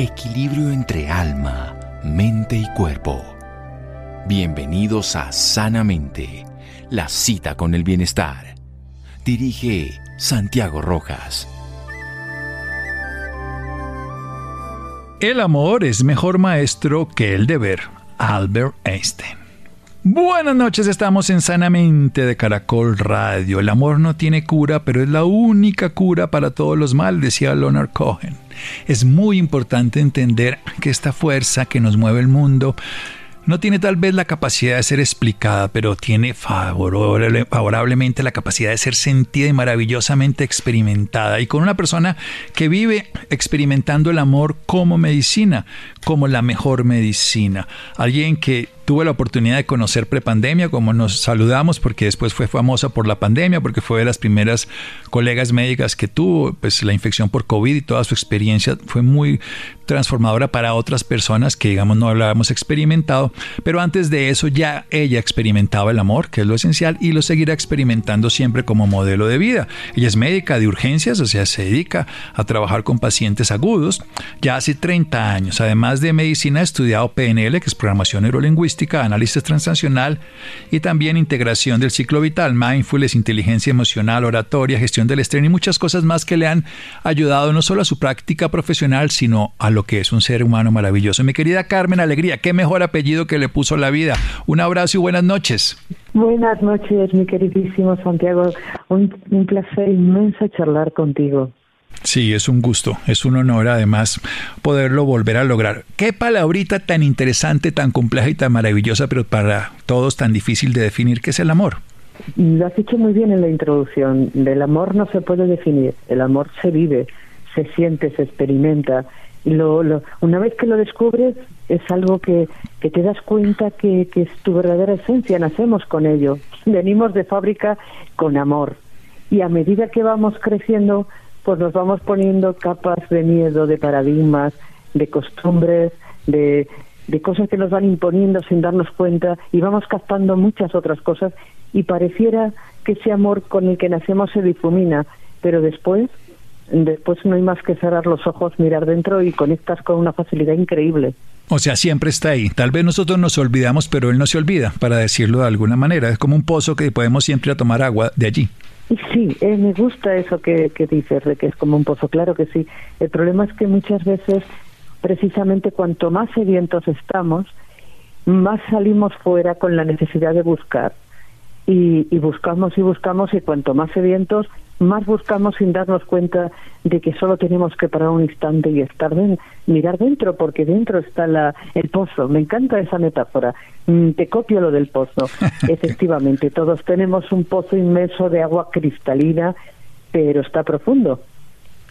equilibrio entre alma, mente y cuerpo. Bienvenidos a Sanamente, la cita con el bienestar. Dirige Santiago Rojas. El amor es mejor maestro que el deber. Albert Einstein. Buenas noches, estamos en Sanamente de Caracol Radio. El amor no tiene cura, pero es la única cura para todos los males, decía Leonard Cohen. Es muy importante entender que esta fuerza que nos mueve el mundo no tiene tal vez la capacidad de ser explicada, pero tiene favorablemente la capacidad de ser sentida y maravillosamente experimentada. Y con una persona que vive experimentando el amor como medicina, como la mejor medicina. Alguien que tuve la oportunidad de conocer prepandemia, como nos saludamos, porque después fue famosa por la pandemia, porque fue de las primeras colegas médicas que tuvo, pues la infección por COVID y toda su experiencia fue muy transformadora para otras personas que, digamos, no hablábamos experimentado, pero antes de eso ya ella experimentaba el amor, que es lo esencial, y lo seguirá experimentando siempre como modelo de vida. Ella es médica de urgencias, o sea, se dedica a trabajar con pacientes agudos ya hace 30 años. Además de medicina, ha estudiado PNL, que es programación neurolingüística, análisis transnacional y también integración del ciclo vital, mindfulness, inteligencia emocional, oratoria, gestión del estrés y muchas cosas más que le han ayudado no solo a su práctica profesional, sino a lo que es un ser humano maravilloso. Mi querida Carmen Alegría, qué mejor apellido que le puso la vida. Un abrazo y buenas noches. Buenas noches, mi queridísimo Santiago. Un placer inmenso charlar contigo. Sí, es un gusto, es un honor además poderlo volver a lograr. Qué palabrita tan interesante, tan compleja y tan maravillosa, pero para todos tan difícil de definir, ¿qué es el amor? Lo has dicho muy bien en la introducción. Del amor no se puede definir. El amor se vive, se siente, se experimenta. Lo, lo, una vez que lo descubres, es algo que, que te das cuenta que, que es tu verdadera esencia. Nacemos con ello. Venimos de fábrica con amor. Y a medida que vamos creciendo, pues nos vamos poniendo capas de miedo, de paradigmas, de costumbres, de, de cosas que nos van imponiendo sin darnos cuenta y vamos captando muchas otras cosas y pareciera que ese amor con el que nacemos se difumina, pero después después no hay más que cerrar los ojos, mirar dentro y conectas con una facilidad increíble. O sea, siempre está ahí. Tal vez nosotros nos olvidamos, pero él no se olvida, para decirlo de alguna manera. Es como un pozo que podemos siempre tomar agua de allí. Sí, eh, me gusta eso que, que dices, de que es como un pozo, claro que sí. El problema es que muchas veces, precisamente cuanto más sedientos estamos, más salimos fuera con la necesidad de buscar. Y, y buscamos y buscamos y cuanto más sedientos, más buscamos sin darnos cuenta de que solo tenemos que parar un instante y estar den, mirar dentro, porque dentro está la, el pozo. Me encanta esa metáfora. Mm, te copio lo del pozo. Efectivamente, todos tenemos un pozo inmenso de agua cristalina, pero está profundo.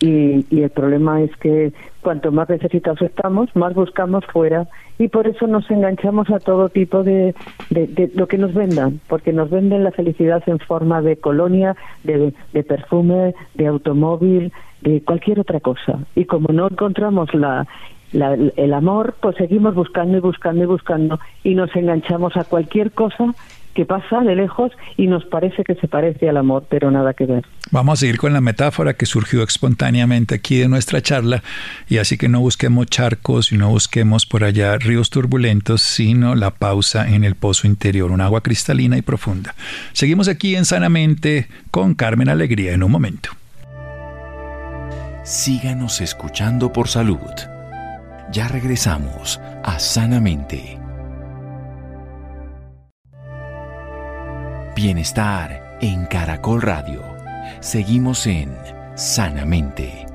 Y, y, el problema es que cuanto más necesitados estamos, más buscamos fuera y por eso nos enganchamos a todo tipo de, de, lo que nos vendan, porque nos venden la felicidad en forma de colonia, de, de, perfume, de automóvil, de cualquier otra cosa. Y como no encontramos la, la, el amor, pues seguimos buscando y buscando y buscando y nos enganchamos a cualquier cosa que pasa de lejos y nos parece que se parece al amor, pero nada que ver. Vamos a seguir con la metáfora que surgió espontáneamente aquí de nuestra charla y así que no busquemos charcos y no busquemos por allá ríos turbulentos, sino la pausa en el pozo interior, un agua cristalina y profunda. Seguimos aquí en Sanamente con Carmen Alegría en un momento. Síganos escuchando por salud. Ya regresamos a Sanamente. Bienestar en Caracol Radio. Seguimos en Sanamente.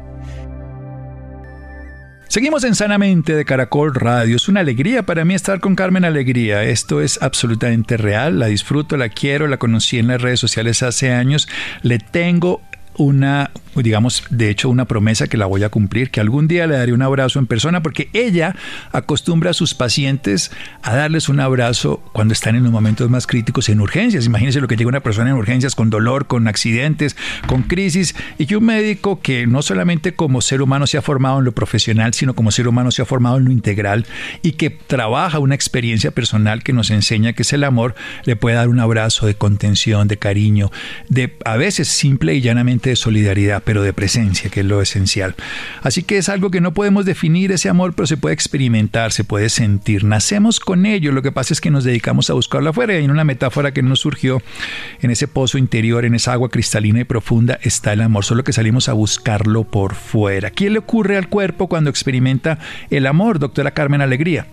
Seguimos en Sanamente de Caracol Radio. Es una alegría para mí estar con Carmen Alegría. Esto es absolutamente real. La disfruto, la quiero, la conocí en las redes sociales hace años. Le tengo una, digamos, de hecho una promesa que la voy a cumplir, que algún día le daré un abrazo en persona, porque ella acostumbra a sus pacientes a darles un abrazo cuando están en los momentos más críticos en urgencias. Imagínense lo que llega una persona en urgencias con dolor, con accidentes, con crisis, y que un médico que no solamente como ser humano se ha formado en lo profesional, sino como ser humano se ha formado en lo integral y que trabaja una experiencia personal que nos enseña que es el amor, le puede dar un abrazo de contención, de cariño, de a veces simple y llanamente de solidaridad. Pero de presencia, que es lo esencial. Así que es algo que no podemos definir ese amor, pero se puede experimentar, se puede sentir. Nacemos con ello, lo que pasa es que nos dedicamos a buscarlo afuera. Y en una metáfora que nos surgió en ese pozo interior, en esa agua cristalina y profunda, está el amor, solo que salimos a buscarlo por fuera. ¿Qué le ocurre al cuerpo cuando experimenta el amor, doctora Carmen Alegría?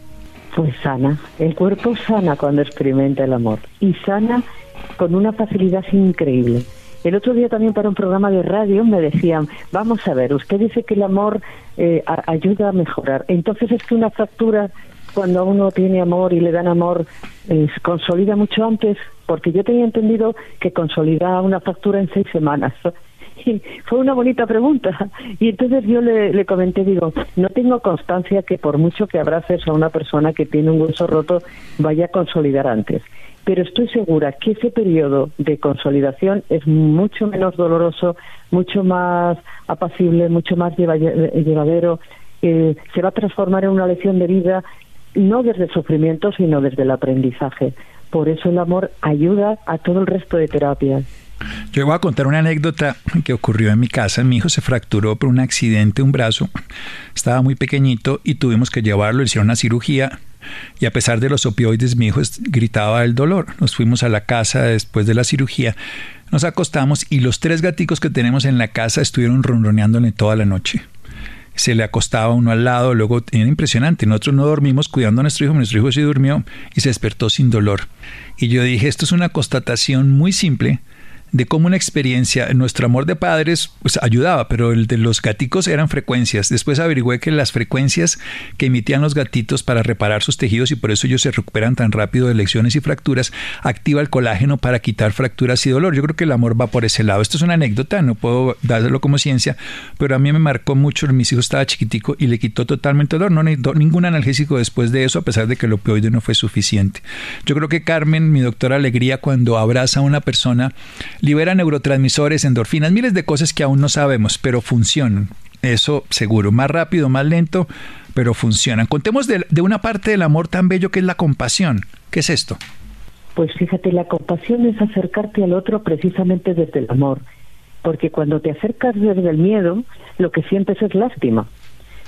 Pues sana, el cuerpo sana cuando experimenta el amor y sana con una facilidad increíble. El otro día también para un programa de radio me decían, vamos a ver, usted dice que el amor eh, ayuda a mejorar. Entonces es que una fractura, cuando uno tiene amor y le dan amor, eh, consolida mucho antes, porque yo tenía entendido que consolida una fractura en seis semanas. Y fue una bonita pregunta. Y entonces yo le, le, comenté, digo, no tengo constancia que por mucho que abraces a una persona que tiene un hueso roto, vaya a consolidar antes pero estoy segura que ese periodo de consolidación es mucho menos doloroso, mucho más apacible, mucho más llevadero, eh, se va a transformar en una lección de vida no desde el sufrimiento, sino desde el aprendizaje. Por eso el amor ayuda a todo el resto de terapias. Yo voy a contar una anécdota que ocurrió en mi casa. Mi hijo se fracturó por un accidente un brazo. Estaba muy pequeñito y tuvimos que llevarlo, le hicieron una cirugía y a pesar de los opioides mi hijo gritaba el dolor. Nos fuimos a la casa después de la cirugía, nos acostamos y los tres gaticos que tenemos en la casa estuvieron ronroneándole toda la noche. Se le acostaba uno al lado, luego era impresionante. Nosotros no dormimos cuidando a nuestro hijo, nuestro hijo sí durmió y se despertó sin dolor. Y yo dije, esto es una constatación muy simple de cómo una experiencia, nuestro amor de padres pues, ayudaba, pero el de los gaticos eran frecuencias. Después averigüé que las frecuencias que emitían los gatitos para reparar sus tejidos y por eso ellos se recuperan tan rápido de lesiones y fracturas, activa el colágeno para quitar fracturas y dolor. Yo creo que el amor va por ese lado. Esto es una anécdota, no puedo dárselo como ciencia, pero a mí me marcó mucho. Mis hijos estaba chiquitico y le quitó totalmente dolor. No necesitó ningún analgésico después de eso, a pesar de que el opioide no fue suficiente. Yo creo que Carmen, mi doctora Alegría, cuando abraza a una persona, libera neurotransmisores, endorfinas, miles de cosas que aún no sabemos, pero funcionan. Eso seguro, más rápido, más lento, pero funcionan. Contemos de, de una parte del amor tan bello que es la compasión. ¿Qué es esto? Pues fíjate, la compasión es acercarte al otro precisamente desde el amor, porque cuando te acercas desde el miedo, lo que sientes es lástima.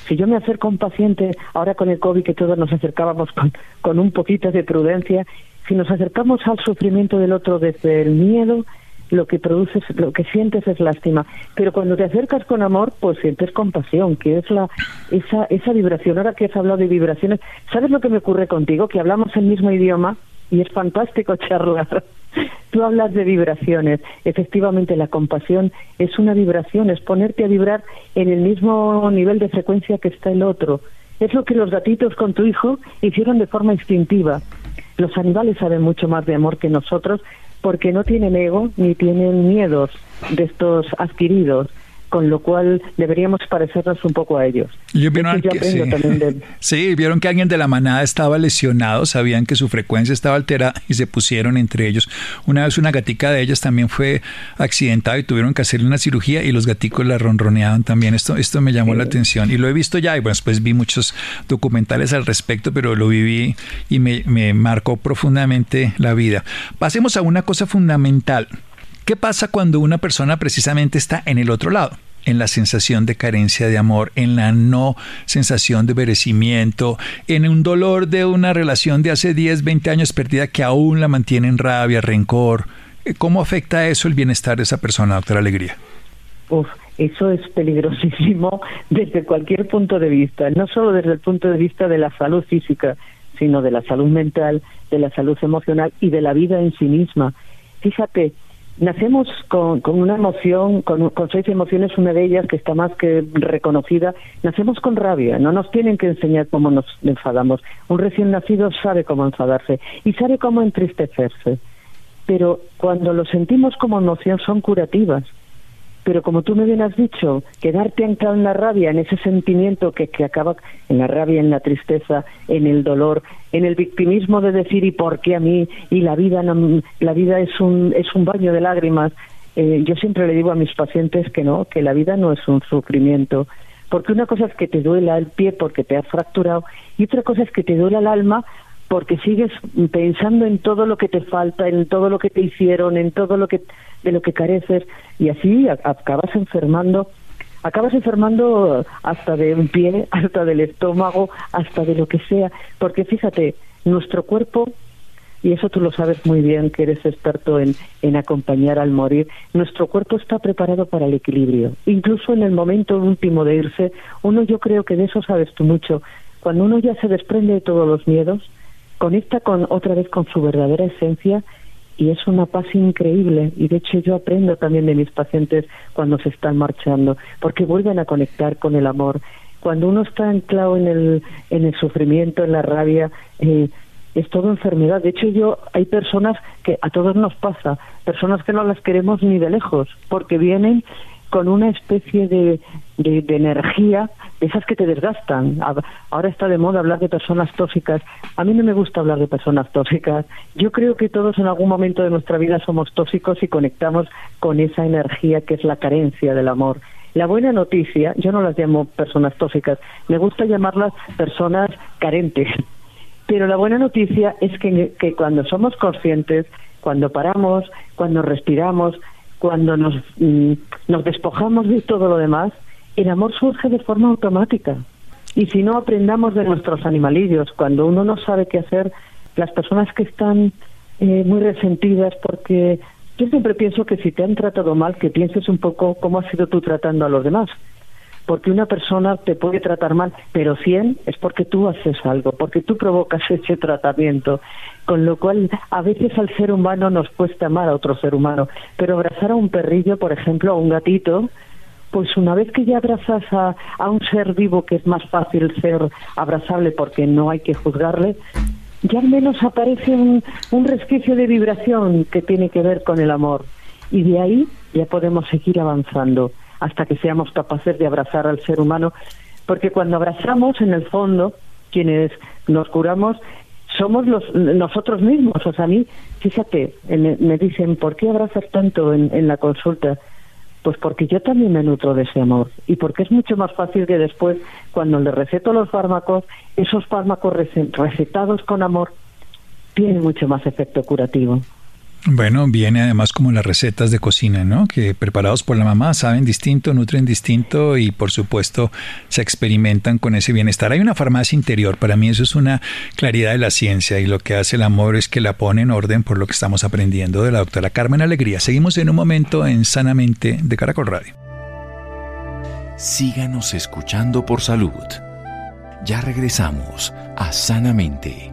Si yo me acerco a un paciente, ahora con el COVID que todos nos acercábamos con, con un poquito de prudencia, si nos acercamos al sufrimiento del otro desde el miedo, lo que produces, lo que sientes es lástima. Pero cuando te acercas con amor, pues sientes compasión, que es la esa esa vibración. Ahora que has hablado de vibraciones, ¿sabes lo que me ocurre contigo? Que hablamos el mismo idioma y es fantástico charlar. Tú hablas de vibraciones. Efectivamente, la compasión es una vibración, es ponerte a vibrar en el mismo nivel de frecuencia que está el otro. Es lo que los gatitos con tu hijo hicieron de forma instintiva. Los animales saben mucho más de amor que nosotros porque no tienen ego ni tienen miedos de estos adquiridos con lo cual deberíamos parecernos un poco a ellos. Yo vieron que, sí. vieron que alguien de la manada estaba lesionado, sabían que su frecuencia estaba alterada y se pusieron entre ellos. Una vez una gatica de ellas también fue accidentada y tuvieron que hacerle una cirugía y los gaticos la ronroneaban también. Esto, esto me llamó la atención y lo he visto ya y bueno, después vi muchos documentales al respecto, pero lo viví y me, me marcó profundamente la vida. Pasemos a una cosa fundamental. ¿Qué pasa cuando una persona precisamente está en el otro lado? en la sensación de carencia de amor, en la no sensación de merecimiento, en un dolor de una relación de hace 10, 20 años perdida que aún la mantiene en rabia, rencor. ¿Cómo afecta eso el bienestar de esa persona, doctora Alegría? Uf, eso es peligrosísimo desde cualquier punto de vista, no solo desde el punto de vista de la salud física, sino de la salud mental, de la salud emocional y de la vida en sí misma. Fíjate, Nacemos con, con una emoción, con, con, seis emociones, una de ellas que está más que reconocida. Nacemos con rabia, no nos tienen que enseñar cómo nos enfadamos. Un recién nacido sabe cómo enfadarse y sabe cómo entristecerse. Pero cuando lo sentimos como emoción son curativas pero como tú me bien has dicho, quedarte anclado en la rabia, en ese sentimiento que, que acaba en la rabia, en la tristeza, en el dolor, en el victimismo de decir y por qué a mí y la vida la vida es un es un baño de lágrimas. Eh, yo siempre le digo a mis pacientes que no, que la vida no es un sufrimiento, porque una cosa es que te duela el pie porque te has fracturado y otra cosa es que te duela el alma porque sigues pensando en todo lo que te falta, en todo lo que te hicieron, en todo lo que de lo que careces y así acabas enfermando acabas enfermando hasta de un pie, hasta del estómago, hasta de lo que sea, porque fíjate, nuestro cuerpo, y eso tú lo sabes muy bien, que eres experto en, en acompañar al morir, nuestro cuerpo está preparado para el equilibrio. Incluso en el momento último de irse, uno yo creo que de eso sabes tú mucho, cuando uno ya se desprende de todos los miedos, conecta con otra vez con su verdadera esencia y es una paz increíble. Y de hecho yo aprendo también de mis pacientes cuando se están marchando porque vuelven a conectar con el amor. Cuando uno está anclado en el en el sufrimiento en la rabia eh, es todo enfermedad. De hecho yo hay personas que a todos nos pasa personas que no las queremos ni de lejos porque vienen con una especie de, de, energía, esas que te desgastan. Ahora está de moda hablar de personas tóxicas. A mí no me gusta hablar de personas tóxicas. Yo creo que todos en algún momento de nuestra vida somos tóxicos y conectamos con esa energía que es la carencia del amor. La buena noticia, yo no las llamo personas tóxicas, me gusta llamarlas personas carentes. Pero la buena noticia es que, que cuando somos conscientes, cuando paramos, cuando respiramos, cuando nos, mm, nos despojamos de todo lo demás, el amor surge de forma automática. Y si no aprendamos de nuestros animalillos, cuando uno no sabe qué hacer, las personas que están eh, muy resentidas porque yo siempre pienso que si te han tratado mal, que pienses un poco cómo has sido tú tratando a los demás porque una persona te puede tratar mal, pero 100 es porque tú haces algo, porque tú provocas ese tratamiento. Con lo cual, a veces al ser humano nos cuesta amar a otro ser humano, pero abrazar a un perrillo, por ejemplo, a un gatito, pues una vez que ya abrazas a, a un ser vivo que es más fácil ser abrazable porque no hay que juzgarle, ya al menos aparece un, un resquicio de vibración que tiene que ver con el amor. Y de ahí ya podemos seguir avanzando hasta que seamos capaces de abrazar al ser humano, porque cuando abrazamos, en el fondo, quienes nos curamos, somos los, nosotros mismos. O sea, a mí, fíjate, me dicen, ¿por qué abrazas tanto en, en la consulta? Pues porque yo también me nutro de ese amor y porque es mucho más fácil que después, cuando le receto los fármacos, esos fármacos recetados con amor tienen mucho más efecto curativo. Bueno, viene además como las recetas de cocina, ¿no? Que preparados por la mamá saben distinto, nutren distinto y por supuesto se experimentan con ese bienestar. Hay una farmacia interior, para mí eso es una claridad de la ciencia y lo que hace el amor es que la pone en orden por lo que estamos aprendiendo de la doctora Carmen Alegría. Seguimos en un momento en Sanamente de Caracol Radio. Síganos escuchando por salud. Ya regresamos a Sanamente.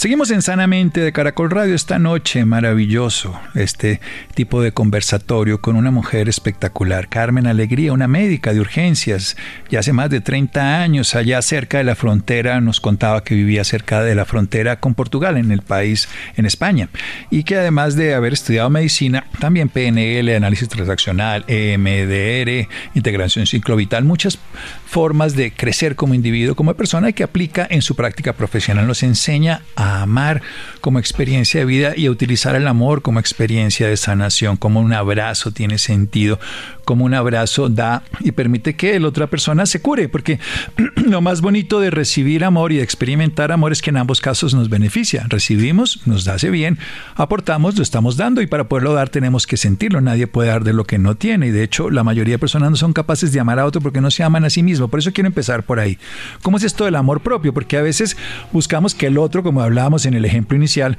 Seguimos en Sanamente de Caracol Radio esta noche, maravilloso, este tipo de conversatorio con una mujer espectacular, Carmen Alegría, una médica de urgencias, ya hace más de 30 años, allá cerca de la frontera, nos contaba que vivía cerca de la frontera con Portugal, en el país, en España, y que además de haber estudiado medicina, también PNL, análisis transaccional, EMDR, integración ciclovital, muchas formas de crecer como individuo, como persona, y que aplica en su práctica profesional, nos enseña a amar como experiencia de vida y a utilizar el amor como experiencia de sanación, como un abrazo tiene sentido, como un abrazo da y permite que la otra persona se cure, porque lo más bonito de recibir amor y de experimentar amor es que en ambos casos nos beneficia. Recibimos, nos hace bien, aportamos, lo estamos dando y para poderlo dar tenemos que sentirlo. Nadie puede dar de lo que no tiene y de hecho la mayoría de personas no son capaces de amar a otro porque no se aman a sí mismos. Por eso quiero empezar por ahí. ¿Cómo es esto del amor propio? Porque a veces buscamos que el otro, como hablábamos en el ejemplo inicial,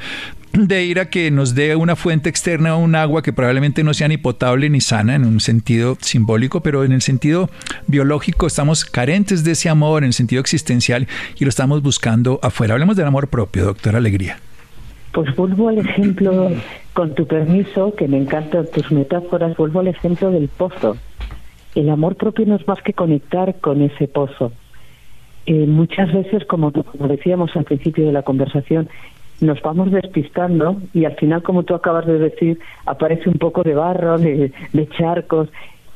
de ir a que nos dé una fuente externa, un agua que probablemente no sea ni potable ni sana en un sentido simbólico, pero en el sentido biológico estamos carentes de ese amor, en el sentido existencial, y lo estamos buscando afuera. Hablemos del amor propio, doctora Alegría. Pues vuelvo al ejemplo, con tu permiso, que me encantan tus metáforas, vuelvo al ejemplo del pozo. El amor propio no es más que conectar con ese pozo. Eh, muchas veces, como, como decíamos al principio de la conversación, nos vamos despistando y al final, como tú acabas de decir, aparece un poco de barro, de, charcos.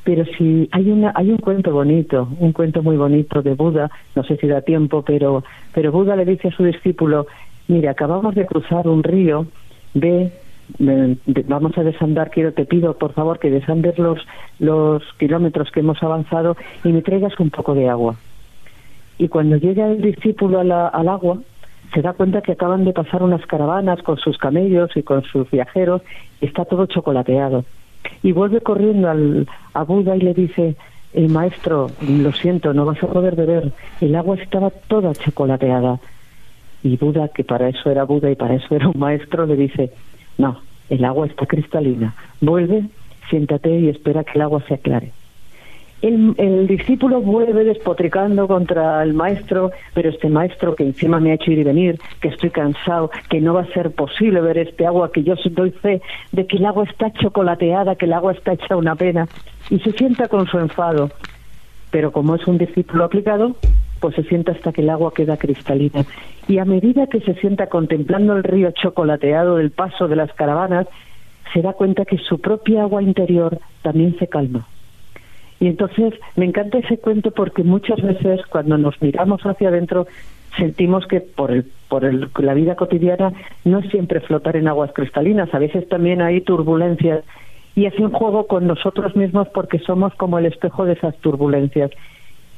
Pero si hay una hay un cuento bonito, un cuento muy bonito de Buda, no sé si da tiempo, pero pero Buda le dice a su discípulo, mire, acabamos de cruzar un río, ve vamos a desandar, quiero, te pido por favor que desandes los, los kilómetros que hemos avanzado y me traigas un poco de agua. Y cuando llega el discípulo al agua, se da cuenta que acaban de pasar unas caravanas con sus camellos y con sus viajeros y está todo chocolateado. Y vuelve corriendo al, a Buda y le dice, el maestro, lo siento, no vas a poder beber. El agua estaba toda chocolateada. Y Buda, que para eso era Buda y para eso era un maestro, le dice, no, el agua está cristalina. Vuelve, siéntate y espera que el agua se aclare. El, discípulo vuelve despotricando contra el maestro, pero este maestro que encima me ha hecho ir y venir, que estoy cansado, que no va a ser posible ver este agua, que yo doy fe de que el agua está chocolateada, que el agua está hecha una pena, y se sienta con su enfado. Pero como es un discípulo aplicado, pues se sienta hasta que el agua queda cristalina. Y a medida que se sienta contemplando el río chocolateado del paso de las caravanas, se da cuenta que su propia agua interior también se calma y entonces me encanta ese cuento porque muchas veces cuando nos miramos hacia adentro sentimos que por el, por el, la vida cotidiana no es siempre flotar en aguas cristalinas, a veces también hay turbulencias y hace un juego con nosotros mismos porque somos como el espejo de esas turbulencias.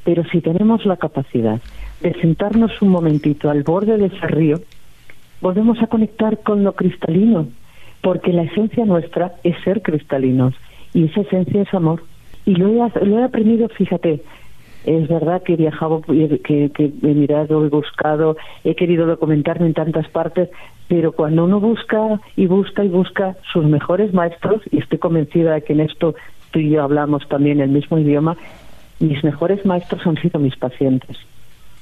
Pero si tenemos la capacidad de sentarnos un momentito al borde de ese río, volvemos a conectar con lo cristalino, porque la esencia nuestra es ser cristalinos y esa esencia es amor. Y lo he, lo he aprendido, fíjate, es verdad que he viajado, que, he mirado, he buscado, he querido documentarme en tantas partes, pero cuando uno busca y busca y busca sus mejores maestros, y estoy convencida de que en esto tú y yo hablamos también el mismo idioma, mis mejores maestros han sido mis pacientes.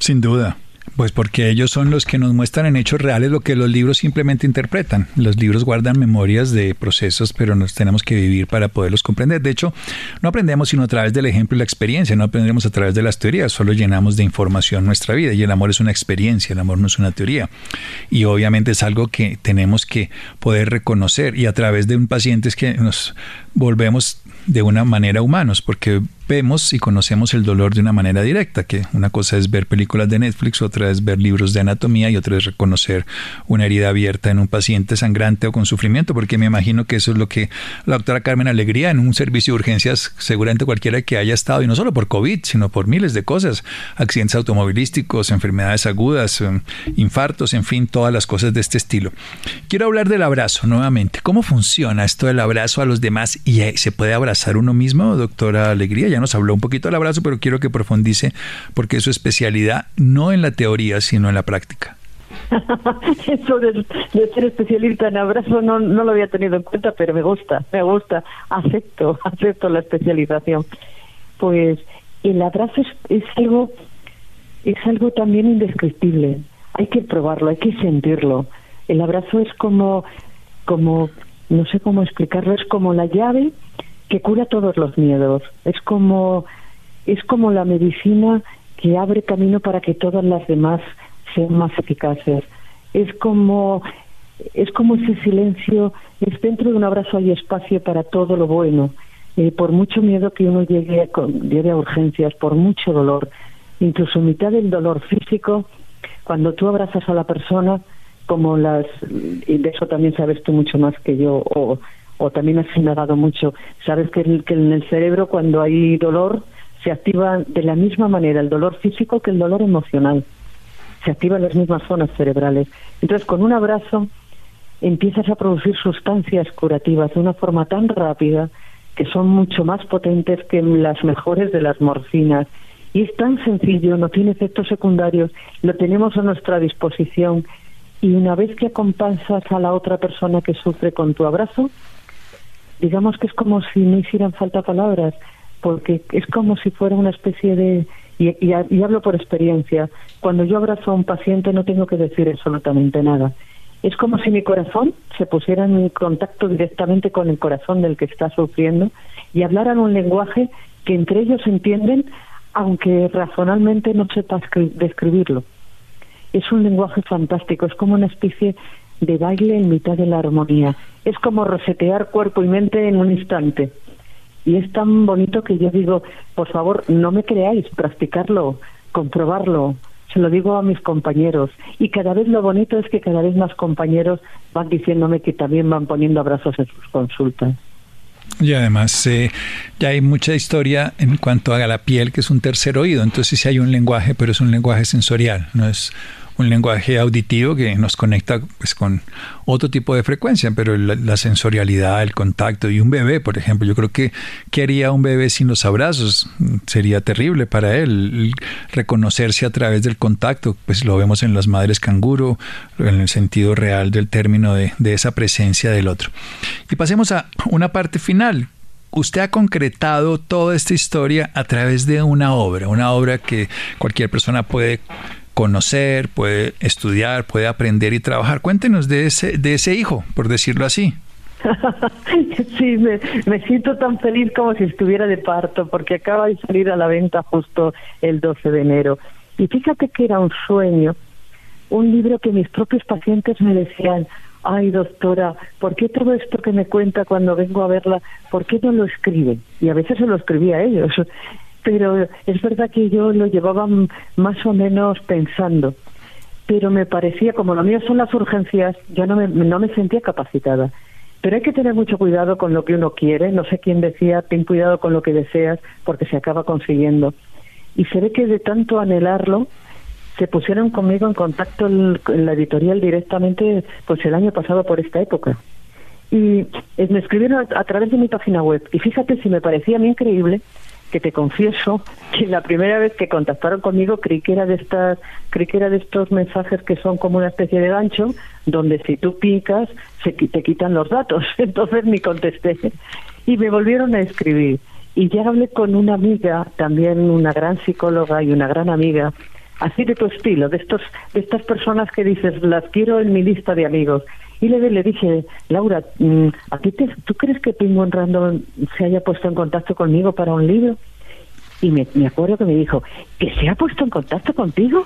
Sin duda. Pues porque ellos son los que nos muestran en hechos reales lo que los libros simplemente interpretan. Los libros guardan memorias de procesos, pero nos tenemos que vivir para poderlos comprender. De hecho, no aprendemos sino a través del ejemplo y la experiencia, no aprendemos a través de las teorías, solo llenamos de información nuestra vida y el amor es una experiencia, el amor no es una teoría. Y obviamente es algo que tenemos que poder reconocer y a través de un paciente es que nos volvemos de una manera humanos, porque vemos y conocemos el dolor de una manera directa, que una cosa es ver películas de Netflix, otra es ver libros de anatomía y otra es reconocer una herida abierta en un paciente sangrante o con sufrimiento, porque me imagino que eso es lo que la doctora Carmen Alegría en un servicio de urgencias, seguramente cualquiera que haya estado, y no solo por COVID, sino por miles de cosas, accidentes automovilísticos, enfermedades agudas, em, infartos, en fin, todas las cosas de este estilo. Quiero hablar del abrazo nuevamente. ¿Cómo funciona esto del abrazo a los demás y eh, se puede abrazar uno mismo, doctora Alegría? Nos habló un poquito del abrazo, pero quiero que profundice porque es su especialidad no en la teoría, sino en la práctica. Eso de, ser especialista en abrazo no, no lo había tenido en cuenta, pero me gusta, me gusta, acepto, acepto la especialización. Pues el abrazo es, es algo es algo también indescriptible. Hay que probarlo, hay que sentirlo. El abrazo es como como no sé cómo explicarlo, es como la llave que cura todos los miedos. Es como, es como la medicina que abre camino para que todas las demás sean más eficaces. Es como, es como ese silencio, es dentro de un abrazo hay espacio para todo lo bueno. Por mucho miedo que uno llegue a, llegue a urgencias, por mucho dolor, incluso mitad del dolor físico, cuando tú abrazas a la persona, como las, y de eso también sabes tú mucho más que yo, o o también has indagado mucho. Sabes que, en el cerebro cuando hay dolor se activa de la misma manera el dolor físico que el dolor emocional. Se activan las mismas zonas cerebrales. Entonces, con un abrazo empiezas a producir sustancias curativas de una forma tan rápida que son mucho más potentes que las mejores de las morfinas. Y es tan sencillo, no tiene efectos secundarios, lo tenemos a nuestra disposición. Y una vez que acompañas a la otra persona que sufre con tu abrazo, digamos que es como si no hicieran falta palabras, porque es como si fuera una especie de, y, hablo por experiencia, cuando yo abrazo a un paciente no tengo que decir absolutamente nada. Es como si mi corazón se pusiera en contacto directamente con el corazón del que está sufriendo y hablaran un lenguaje que entre ellos entienden, aunque razonalmente no sepa describirlo. Es un lenguaje fantástico, es como una especie de baile en mitad de la armonía. Es como resetear cuerpo y mente en un instante. Y es tan bonito que yo digo, por favor, no me creáis, practicarlo, comprobarlo, se lo digo a mis compañeros. Y cada vez lo bonito es que cada vez más compañeros van diciéndome que también van poniendo abrazos en sus consultas. Y además eh, ya hay mucha historia en cuanto a la piel, que es un tercer oído. Entonces sí hay un lenguaje, pero es un lenguaje sensorial, no es un lenguaje auditivo que nos conecta pues, con otro tipo de frecuencia, pero la, sensorialidad, el contacto y un bebé, por ejemplo, yo creo que ¿qué haría un bebé sin los abrazos? Sería terrible para él reconocerse a través del contacto, pues lo vemos en las madres canguro, en el sentido real del término de, de esa presencia del otro. Y pasemos a una parte final, usted ha concretado toda esta historia a través de una obra, una obra que cualquier persona puede conocer, puede estudiar, puede aprender y trabajar. Cuéntenos de ese, de ese hijo, por decirlo así. sí, me, siento tan feliz como si estuviera de parto, porque acaba de salir a la venta justo el 12 de enero. Y fíjate que era un sueño, un libro que mis propios pacientes me decían, ay doctora, ¿por qué todo esto que me cuenta cuando vengo a verla, por qué no lo escribe? Y a veces se lo escribía a ellos pero es verdad que yo lo llevaba más o menos pensando. Pero me parecía, como lo mío son las urgencias, yo no me, no me sentía capacitada. Pero hay que tener mucho cuidado con lo que uno quiere. No sé quién decía, ten cuidado con lo que deseas, porque se acaba consiguiendo. Y se ve que de tanto anhelarlo, se pusieron conmigo en contacto en la editorial directamente pues el año pasado por esta época. Y eh, me escribieron a, a través de mi página web. Y fíjate si me parecía a mí increíble que te confieso que la primera vez que contactaron conmigo creí que era de estas creí que era de estos mensajes que son como una especie de gancho donde si tú picas se te quitan los datos. Entonces ni contesté y me volvieron a escribir. Y ya hablé con una amiga también una gran psicóloga y una gran amiga así de tu estilo de estos de estas personas que dices las quiero en mi lista de amigos y le, dije, Laura, mm, ¿a ti te, ¿tú crees que Penguin Random se haya puesto en contacto conmigo para un libro? Y me, me acuerdo que me dijo, ¿que se ha puesto en contacto contigo?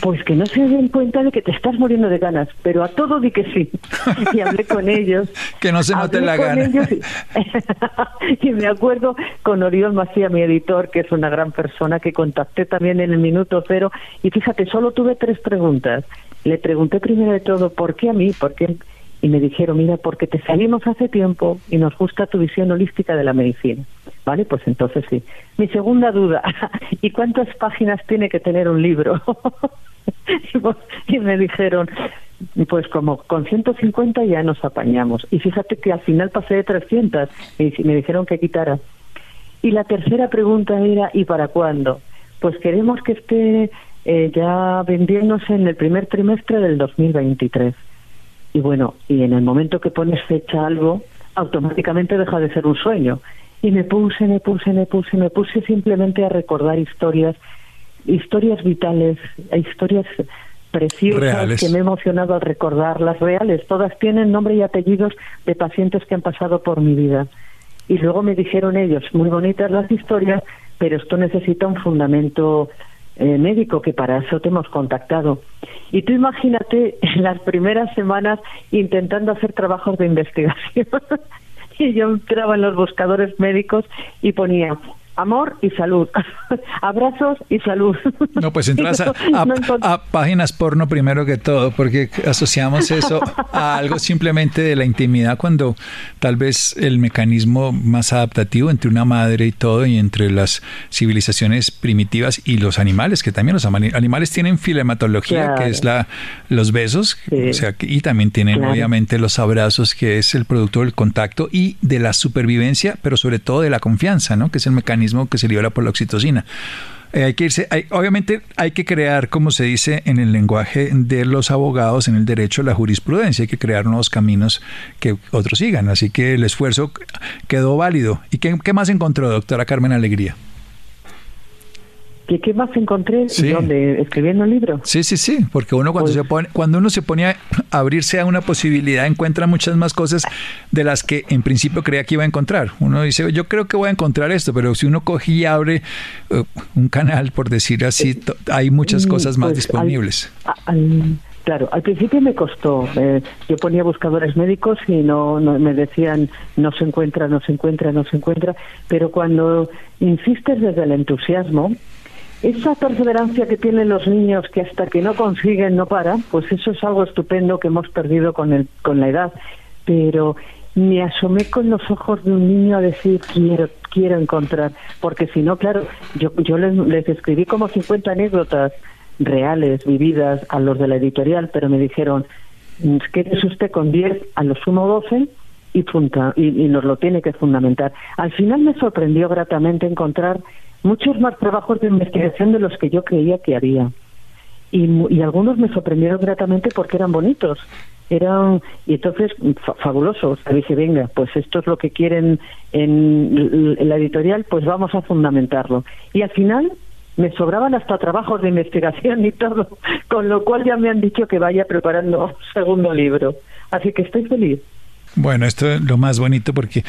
Pues que no se den cuenta de que te estás muriendo de ganas, pero a todo di que sí. Y hablé con ellos. que no se note la gana. y, me acuerdo con Oriol Macía, mi editor, que es una gran persona, que contacté también en el minuto cero. Y fíjate, solo tuve tres preguntas. Le pregunté primero de todo, ¿por qué a mí? ¿Por qué? Y me dijeron, mira, porque te salimos hace tiempo y nos gusta tu visión holística de la medicina. ¿Vale? Pues entonces sí. Mi segunda duda, ¿y cuántas páginas tiene que tener un libro? y me dijeron, pues como con 150 ya nos apañamos. Y fíjate que al final pasé de 300 y me dijeron que quitara. Y la tercera pregunta era, ¿y para cuándo? Pues queremos que esté eh, ya vendiéndose en el primer trimestre del 2023. Y bueno, y en el momento que pones fecha algo, automáticamente deja de ser un sueño. Y me puse, me puse, me puse, me puse simplemente a recordar historias, historias vitales, historias preciosas que me he emocionado al recordarlas, reales. Todas tienen nombre y apellidos de pacientes que han pasado por mi vida. Y luego me dijeron ellos, muy bonitas las historias, pero esto necesita un fundamento eh, médico, que para eso te hemos contactado. Y tú imagínate en las primeras semanas intentando hacer trabajos de investigación. y yo entraba en los buscadores médicos y ponía amor y salud. Abrazos y salud. No, pues entras a, páginas porno primero que todo, porque asociamos eso a algo simplemente de la intimidad cuando tal vez el mecanismo más adaptativo entre una madre y todo y entre las civilizaciones primitivas y los animales, que también los animales tienen filematología, que es la los besos, o sea, y también tienen obviamente los abrazos, que es el producto del contacto y de la supervivencia, pero sobre todo de la confianza, ¿no? Que es el mecanismo que se libera por la oxitocina. Eh, hay que irse, obviamente hay que crear, como se dice en el lenguaje de los abogados, en el derecho, la jurisprudencia, hay que crear nuevos caminos que otros sigan. Así que el esfuerzo quedó válido. ¿Y qué, qué más encontró, doctora Carmen Alegría? ¿Qué, más encontré? ¿Dónde? ¿Escribiendo un libro? Sí, sí, sí, porque uno cuando, pues se pone, cuando uno se pone a abrirse a una posibilidad encuentra muchas más cosas de las que en principio creía que iba a encontrar. Uno dice, yo creo que voy a encontrar esto, pero si uno coge y abre uh, un canal, por decir así, hay muchas mm, cosas más pues disponibles. Claro, al principio me costó. Eh, yo ponía buscadores médicos y no, no, me decían no se encuentra, no se encuentra, no se encuentra. Pero cuando insistes desde el entusiasmo, esa perseverancia que tienen los niños que hasta que no consiguen no paran, pues eso es algo estupendo que hemos perdido con, el, con la edad. Pero me asomé con los ojos de un niño a decir quiero quiero encontrar porque si no claro yo yo les, les escribí como 50 anécdotas reales vividas a los de la editorial pero me dijeron quédese usted con 10 a lo sumo 12 y, punta, y nos lo tiene que fundamentar al final me sorprendió gratamente encontrar muchos más trabajos de investigación de los que yo creía que había. Y, y algunos me sorprendieron gratamente porque eran bonitos eran y entonces fabulosos. Dije venga pues esto es lo que quieren en, la editorial pues vamos a fundamentarlo y al final me sobraban hasta trabajos de investigación y todo con lo cual ya me han dicho que vaya preparando un segundo libro. Así que estoy feliz bueno, esto es lo más bonito porque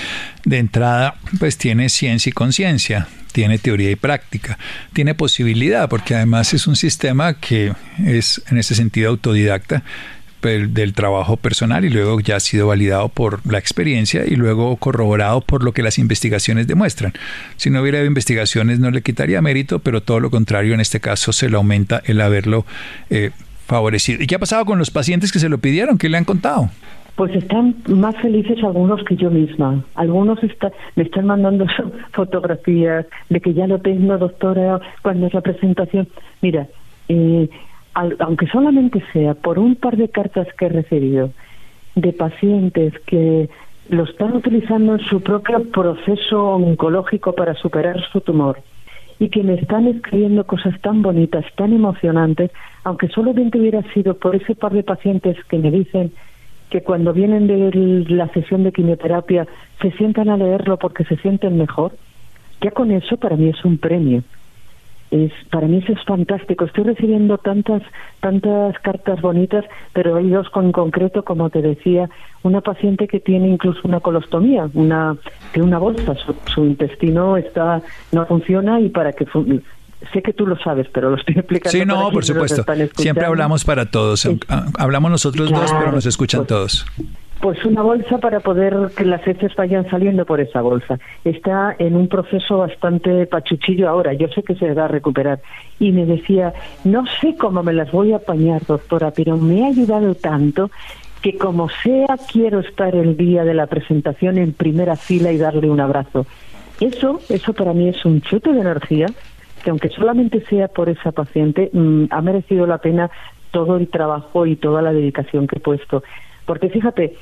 de entrada pues tiene ciencia y conciencia, tiene teoría y práctica, tiene posibilidad porque además es un sistema que es en ese sentido autodidacta del trabajo personal y luego ya ha sido validado por la experiencia y luego corroborado por lo que las investigaciones demuestran. Si no hubiera investigaciones no le quitaría mérito, pero todo lo contrario en este caso se le aumenta el haberlo eh, favorecido. ¿Y qué ha pasado con los pacientes que se lo pidieron? ¿Qué le han contado? Pues están más felices algunos que yo misma. Algunos está, me están mandando fotografías de que ya lo tengo, doctora, cuando es la presentación. Mira, eh, aunque solamente sea por un par de cartas que he recibido de pacientes que lo están utilizando en su propio proceso oncológico para superar su tumor y que me están escribiendo cosas tan bonitas, tan emocionantes, aunque solamente hubiera sido por ese par de pacientes que me dicen que cuando vienen de la sesión de quimioterapia se sientan a leerlo porque se sienten mejor, ya con eso para mí es un premio es para mí eso es fantástico. Estoy recibiendo tantas tantas cartas bonitas, pero hay dos con concreto, como te decía, una paciente que tiene incluso una colostomía, una que una bolsa, su, intestino está no funciona y para que sé que tú lo sabes, pero lo estoy explicando. Sí, no, por supuesto. Siempre hablamos para todos. Hablamos nosotros dos, pero nos escuchan pues todos. Pues una bolsa para poder que las heces vayan saliendo por esa bolsa. Está en un proceso bastante pachuchillo ahora. Yo sé que se va a recuperar. Y me decía, no sé cómo me las voy a apañar, doctora, pero me ha ayudado tanto que como sea quiero estar el día de la presentación en primera fila y darle un abrazo. Eso, eso para mí es un chute de energía que aunque solamente sea por esa paciente, mm, ha merecido la pena todo el trabajo y toda la dedicación que he puesto. Porque fíjate,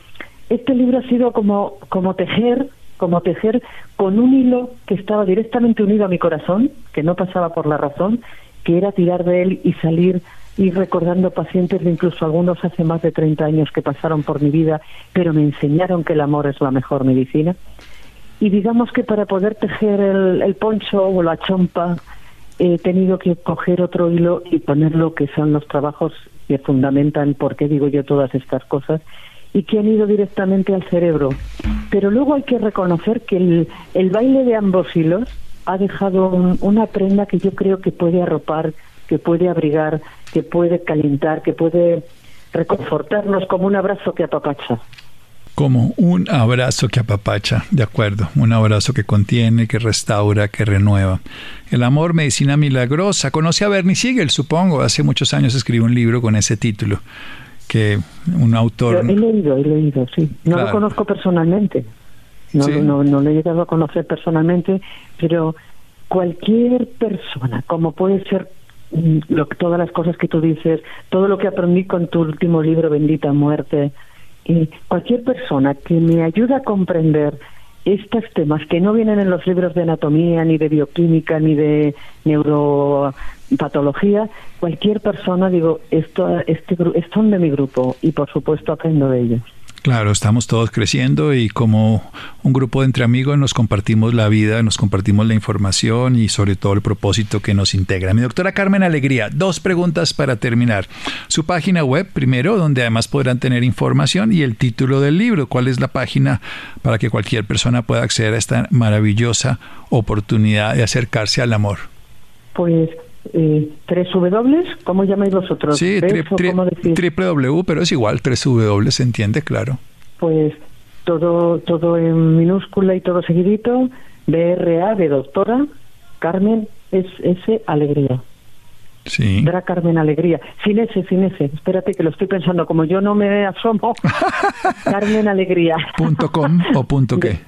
este libro ha sido como, como tejer como tejer con un hilo que estaba directamente unido a mi corazón, que no pasaba por la razón, que era tirar de él y salir y recordando pacientes, incluso algunos hace más de 30 años que pasaron por mi vida, pero me enseñaron que el amor es la mejor medicina. Y digamos que para poder tejer el, el poncho o la chompa, he tenido que coger otro hilo y poner lo que son los trabajos que fundamentan por qué digo yo todas estas cosas y que han ido directamente al cerebro. Pero luego hay que reconocer que el, el baile de ambos hilos ha dejado una prenda que yo creo que puede arropar, que puede abrigar, que puede calentar, que puede reconfortarnos como un abrazo que apapacha como un abrazo que apapacha, de acuerdo, un abrazo que contiene, que restaura, que renueva. El amor, medicina milagrosa. Conoce a Bernie Siegel, supongo, hace muchos años escribió un libro con ese título, que un autor... he leído, he leído, sí. No lo conozco personalmente, no, no, no lo he llegado a conocer personalmente, pero cualquier persona, como puede ser mm, lo, todas las cosas que tú dices, todo lo que aprendí con tu último libro, Bendita Muerte, cualquier persona que me ayude a comprender estos temas que no vienen en los libros de anatomía, ni de bioquímica, ni de neuropatología, cualquier persona, digo, esto, este, son de mi grupo y por supuesto aprendo de ellos. Claro, estamos todos creciendo y como un grupo de entre amigos nos compartimos la vida, nos compartimos la información y sobre todo el propósito que nos integra. Mi doctora Carmen Alegría, dos preguntas para terminar. Su página web, primero, donde además podrán tener información y el título del libro. ¿Cuál es la página para que cualquier persona pueda acceder a esta maravillosa oportunidad de acercarse al amor? Pues eh, tres W, ¿cómo llamáis vosotros? Sí, triple W, pero es igual, tres W, se entiende, claro. Pues todo, todo en minúscula y todo seguidito, BRA de doctora, Carmen es ese alegría. Sí. Dra Carmen Alegría. Sin ese, sin ese. Espérate que lo estoy pensando. Como yo no me asomo. Carmen Alegría. ¿Punto com o punto qué?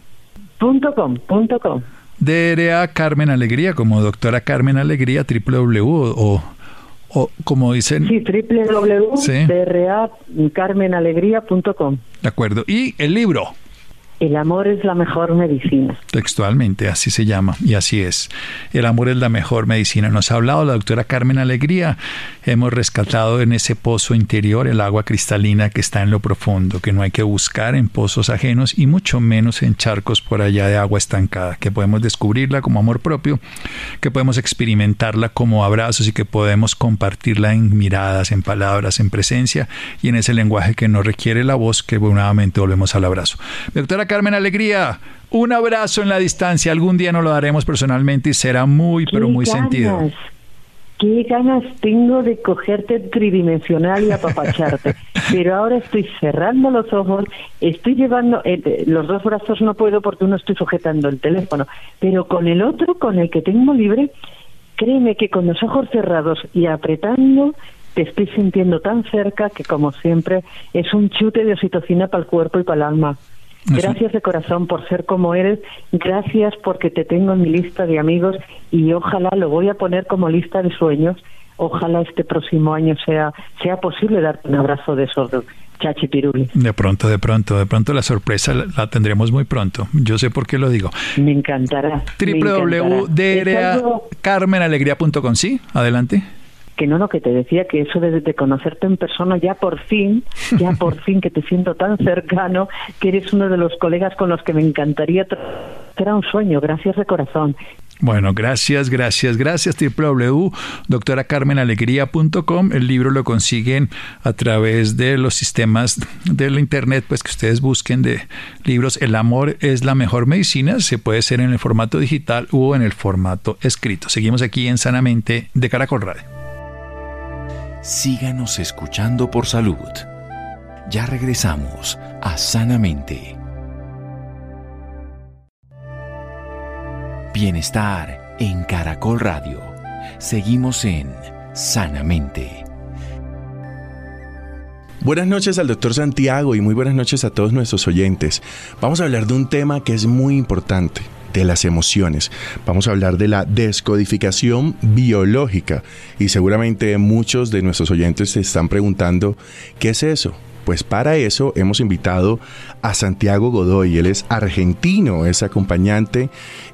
Punto com, punto com. DRA Carmen Alegría, como doctora Carmen Alegría, www o, o como dicen. Sí, www.drcarmenalegría.com. De acuerdo. ¿Y el libro? El amor es la mejor medicina. Textualmente, así se llama, y así es. El amor es la mejor medicina. Nos ha hablado la doctora Carmen Alegría. Hemos rescatado en ese pozo interior el agua cristalina que está en lo profundo, que no hay que buscar en pozos ajenos y mucho menos en charcos por allá de agua estancada, que podemos descubrirla como amor propio, que podemos experimentarla como abrazos y que podemos compartirla en miradas, en palabras, en presencia y en ese lenguaje que no requiere la voz, que nuevamente volvemos al abrazo. Doctora Carmen Alegría, un abrazo en la distancia. Algún día nos lo daremos personalmente y será muy, pero muy ganas, sentido. Qué ganas tengo de cogerte tridimensional y apapacharte. pero ahora estoy cerrando los ojos, estoy llevando, eh, los dos brazos no puedo porque uno estoy sujetando el teléfono, pero con el otro, con el que tengo libre, créeme que con los ojos cerrados y apretando, te estoy sintiendo tan cerca que como siempre es un chute de oxitocina para el cuerpo y para el alma. Gracias de corazón por ser como eres, gracias porque te tengo en mi lista de amigos y ojalá lo voy a poner como lista de sueños. Ojalá este próximo año sea sea posible darte un abrazo de esos Chachi Piruli. De pronto, de pronto, de pronto la sorpresa la, la tendremos muy pronto. Yo sé por qué lo digo. Me encantará. www.carmenalegría.com, ¿sí? Adelante que no, no, que te decía que eso de, de, conocerte en persona ya por fin, ya por fin que te siento tan cercano, que eres uno de los colegas con los que me encantaría, era un sueño, gracias de corazón. Bueno, gracias, gracias, gracias. www.doctoracarmenalegría.com. El libro lo consiguen a través de los sistemas de la internet, pues que ustedes busquen de libros. El amor es la mejor medicina. Se puede ser en el formato digital o en el formato escrito. Seguimos aquí en Sanamente de Caracol Radio. Síganos escuchando por salud. Ya regresamos a Sanamente. Bienestar en Caracol Radio. Seguimos en Sanamente. Buenas noches al doctor Santiago y muy buenas noches a todos nuestros oyentes. Vamos a hablar de un tema que es muy importante, de las emociones. Vamos a hablar de la descodificación biológica y seguramente muchos de nuestros oyentes se están preguntando, ¿qué es eso? Pues para eso hemos invitado a Santiago Godoy. Él es argentino, es acompañante,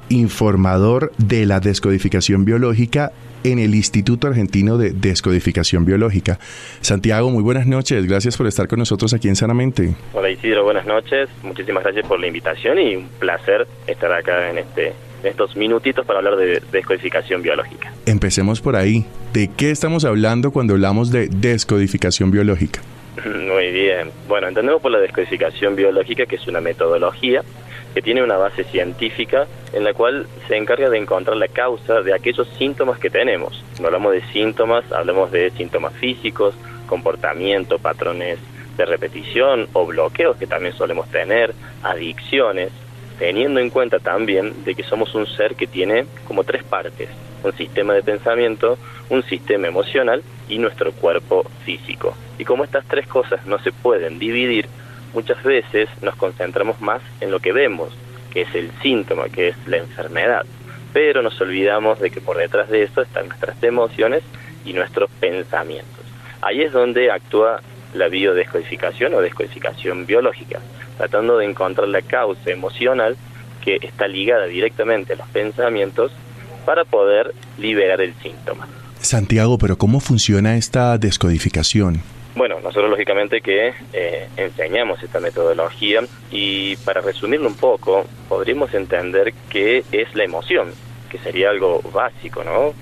informador de la descodificación biológica en el Instituto Argentino de Descodificación Biológica. Santiago, muy buenas noches. Gracias por estar con nosotros aquí en Sanamente. Hola Isidro, buenas noches. Muchísimas gracias por la invitación y un placer estar acá en este en estos minutitos para hablar de descodificación biológica. Empecemos por ahí. ¿De qué estamos hablando cuando hablamos de descodificación biológica? Muy bien. Bueno, entendemos por la descodificación biológica que es una metodología que tiene una base científica en la cual se encarga de encontrar la causa de aquellos síntomas que tenemos. Cuando hablamos de síntomas, hablamos de síntomas físicos, comportamiento, patrones de repetición o bloqueos que también solemos tener, adicciones, teniendo en cuenta también de que somos un ser que tiene como tres partes, un sistema de pensamiento, un sistema emocional y nuestro cuerpo físico. Y como estas tres cosas no se pueden dividir, muchas veces nos concentramos más en lo que vemos, que es el síntoma, que es la enfermedad, pero nos olvidamos de que por detrás de eso están nuestras emociones y nuestros pensamientos. Ahí es donde actúa la biodescodificación o descodificación biológica, tratando de encontrar la causa emocional que está ligada directamente a los pensamientos para poder liberar el síntoma. Santiago, pero ¿cómo funciona esta descodificación? Bueno, nosotros lógicamente que eh, enseñamos esta metodología y para resumirlo un poco, podríamos entender qué es la emoción, que sería algo básico, ¿no?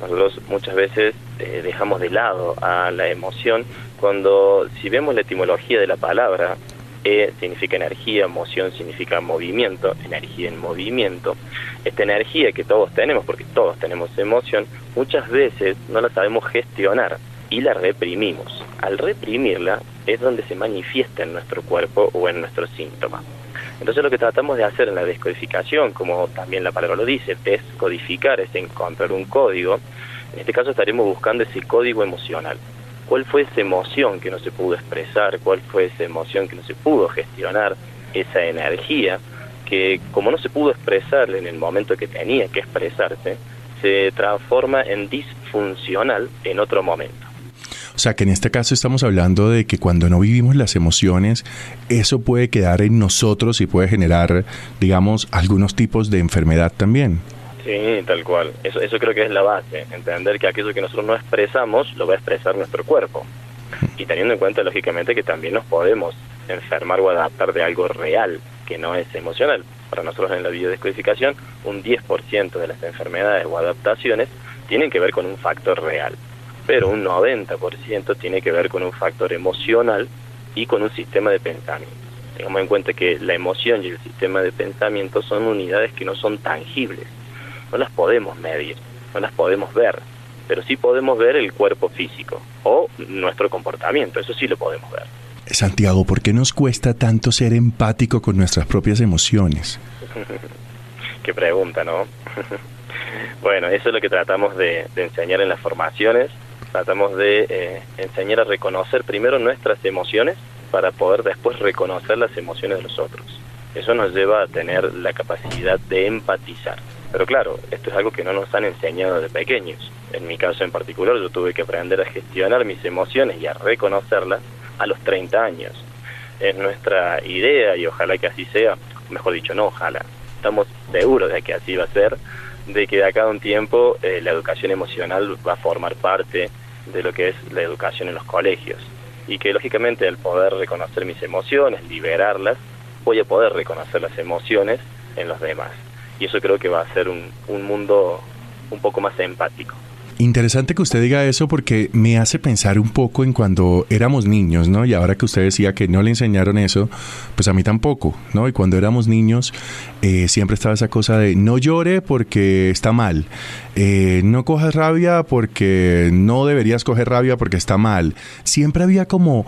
Nosotros muchas veces eh, dejamos de lado a la emoción cuando si vemos la etimología de la palabra, E significa energía, emoción significa movimiento, energía en movimiento. Esta energía que todos tenemos, porque todos tenemos emoción, muchas veces no la sabemos gestionar y la reprimimos. Al reprimirla es donde se manifiesta en nuestro cuerpo o en nuestros síntomas. Entonces lo que tratamos de hacer en la descodificación, como también la palabra lo dice, descodificar es encontrar un código, en este caso estaremos buscando ese código emocional. ¿Cuál fue esa emoción que no se pudo expresar? ¿Cuál fue esa emoción que no se pudo gestionar? Esa energía que como no se pudo expresar en el momento que tenía que expresarse, se transforma en disfuncional en otro momento. O sea que en este caso estamos hablando de que cuando no vivimos las emociones, eso puede quedar en nosotros y puede generar, digamos, algunos tipos de enfermedad también. Sí, tal cual. Eso, eso creo que es la base, entender que aquello que nosotros no expresamos lo va a expresar nuestro cuerpo. Y teniendo en cuenta, lógicamente, que también nos podemos enfermar o adaptar de algo real, que no es emocional. Para nosotros en la biodescodificación, un 10% de las enfermedades o adaptaciones tienen que ver con un factor real, pero un 90% tiene que ver con un factor emocional y con un sistema de pensamiento. Tengamos en cuenta que la emoción y el sistema de pensamiento son unidades que no son tangibles, no las podemos medir, no las podemos ver, pero sí podemos ver el cuerpo físico o nuestro comportamiento, eso sí lo podemos ver. Santiago, ¿por qué nos cuesta tanto ser empático con nuestras propias emociones? qué pregunta, ¿no? bueno, eso es lo que tratamos de, enseñar en las formaciones. Tratamos de eh, enseñar a reconocer primero nuestras emociones para poder después reconocer las emociones de los otros. Eso nos lleva a tener la capacidad de empatizar. Pero claro, esto es algo que no nos han enseñado de pequeños. En mi caso en particular, yo tuve que aprender a gestionar mis emociones y a reconocerlas a los 30 años. Es nuestra idea y ojalá que así sea, mejor dicho, no ojalá, estamos seguros de que así va a ser, de que de acá a un tiempo eh, la educación emocional va a formar parte de lo que es la educación en los colegios y que lógicamente al poder reconocer mis emociones, liberarlas, voy a poder reconocer las emociones en los demás. Y eso creo que va a ser un, un mundo un poco más empático. Interesante que usted diga eso porque me hace pensar un poco en cuando éramos niños, ¿no? Y ahora que usted decía que no le enseñaron eso, pues a mí tampoco, ¿no? Y cuando éramos niños eh, siempre estaba esa cosa de no llore porque está mal, eh, no cojas rabia porque no deberías coger rabia porque está mal. Siempre había como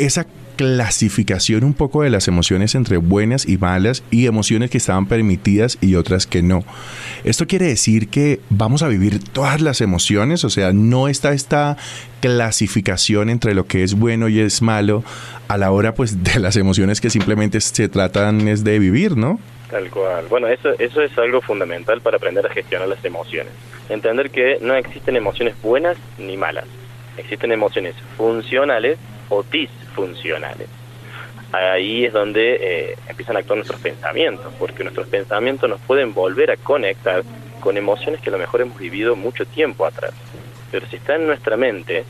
esa clasificación un poco de las emociones entre buenas y malas y emociones que estaban permitidas y otras que no. Esto quiere decir que vamos a vivir todas las emociones, o sea, no está esta clasificación entre lo que es bueno y es malo a la hora pues de las emociones que simplemente se tratan es de vivir, ¿no? Tal cual. Bueno, eso, eso es algo fundamental para aprender a gestionar las emociones. Entender que no existen emociones buenas ni malas. Existen emociones funcionales o disfuncionales. Ahí es donde eh, empiezan a actuar nuestros pensamientos, porque nuestros pensamientos nos pueden volver a conectar con emociones que a lo mejor hemos vivido mucho tiempo atrás. Pero si está en nuestra mente,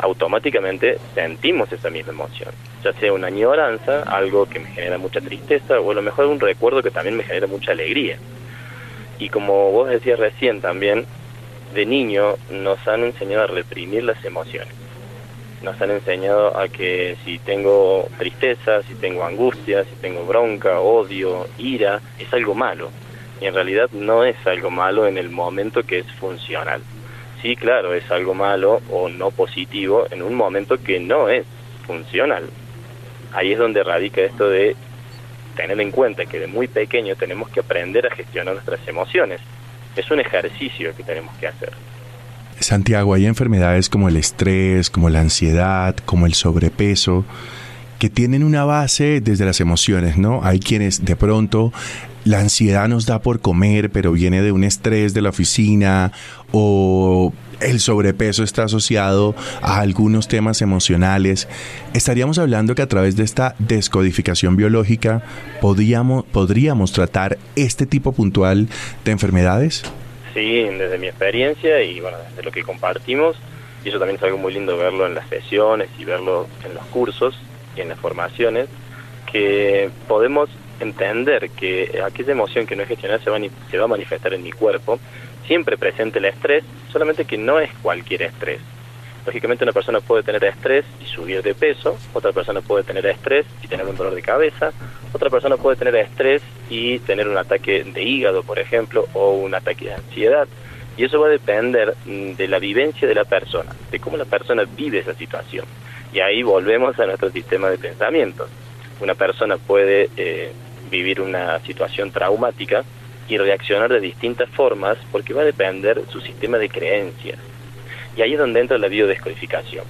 automáticamente sentimos esa misma emoción, ya sea una añoranza, algo que me genera mucha tristeza, o a lo mejor un recuerdo que también me genera mucha alegría. Y como vos decías recién también, de niño nos han enseñado a reprimir las emociones nos han enseñado a que si tengo tristeza, si tengo angustia, si tengo bronca, odio, ira, es algo malo. Y en realidad no es algo malo en el momento que es funcional. Sí, claro, es algo malo o no positivo en un momento que no es funcional. Ahí es donde radica esto de tener en cuenta que de muy pequeño tenemos que aprender a gestionar nuestras emociones. Es un ejercicio que tenemos que hacer. Santiago, hay enfermedades como el estrés, como la ansiedad, como el sobrepeso, que tienen una base desde las emociones, ¿no? Hay quienes de pronto la ansiedad nos da por comer, pero viene de un estrés de la oficina o el sobrepeso está asociado a algunos temas emocionales. Estaríamos hablando que a través de esta descodificación biológica podríamos, tratar este tipo puntual de enfermedades. Sí, desde mi experiencia y bueno, desde lo que compartimos, y eso también es algo muy lindo verlo en las sesiones y verlo en los cursos y en las formaciones, que podemos entender que aquella emoción que no es gestionada se va, se va a manifestar en mi cuerpo, siempre presente el estrés, solamente que no es cualquier estrés. Lógicamente una persona puede tener estrés y subir de peso, otra persona puede tener estrés y tener un dolor de cabeza, otra persona puede tener estrés y tener un ataque de hígado, por ejemplo, o un ataque de ansiedad. Y eso va a depender mm, de la vivencia de la persona, de cómo la persona vive esa situación. Y ahí volvemos a nuestro sistema de pensamientos. una persona puede eh, vivir una situación traumática y reaccionar de distintas formas porque va a depender su sistema de creencias. Y ahí es donde entra la biodescodificación,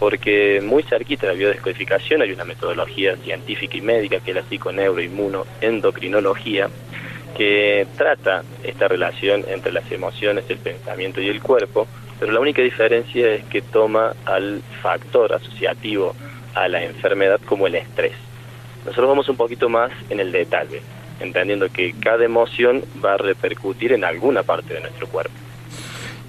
porque muy cerquita de la biodescodificación hay una metodología científica y médica que es la psiconeuroinmunoendocrinología, que trata esta relación entre las emociones, el pensamiento y el cuerpo, pero la única diferencia es que toma al factor asociativo a la enfermedad como el estrés. Nosotros vamos un poquito más en el detalle, entendiendo que cada emoción va a repercutir en alguna parte de nuestro cuerpo.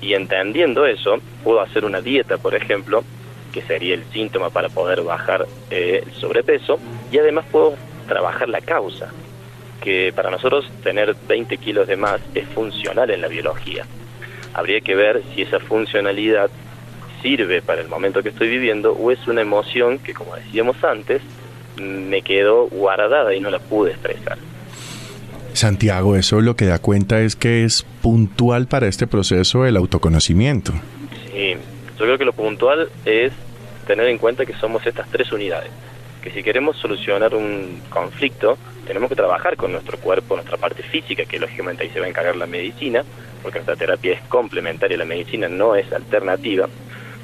Y entendiendo eso, puedo hacer una dieta, por ejemplo, que sería el síntoma para poder bajar eh, el sobrepeso, y además puedo trabajar la causa, que para nosotros tener 20 kilos de más es funcional en la biología. Habría que ver si esa funcionalidad sirve para el momento que estoy viviendo o es una emoción que, como decíamos antes, me quedó guardada y no la pude expresar. Santiago, eso lo que da cuenta es que es puntual para este proceso el autoconocimiento. Sí, yo creo que lo puntual es tener en cuenta que somos estas tres unidades, que si queremos solucionar un conflicto, tenemos que trabajar con nuestro cuerpo, nuestra parte física, que lógicamente ahí se va a encargar la medicina, porque nuestra terapia es complementaria, la medicina no es alternativa.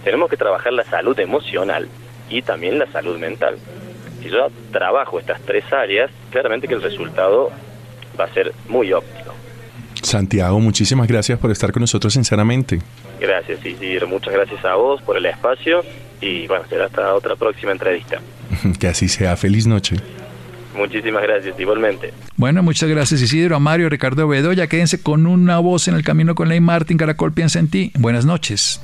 Tenemos que trabajar la salud emocional y también la salud mental. Si yo trabajo estas tres áreas, claramente que el resultado va a ser muy óptimo. Santiago, muchísimas gracias por estar con nosotros sinceramente. Gracias, Isidro. Muchas gracias a vos por el espacio y bueno, será hasta otra próxima entrevista. que así sea. Feliz noche. Muchísimas gracias, igualmente. Bueno, muchas gracias Isidro, a Mario, Ricardo Bedoya. Quédense con una voz en el camino con Ley Martín. Caracol piensa en ti. Buenas noches.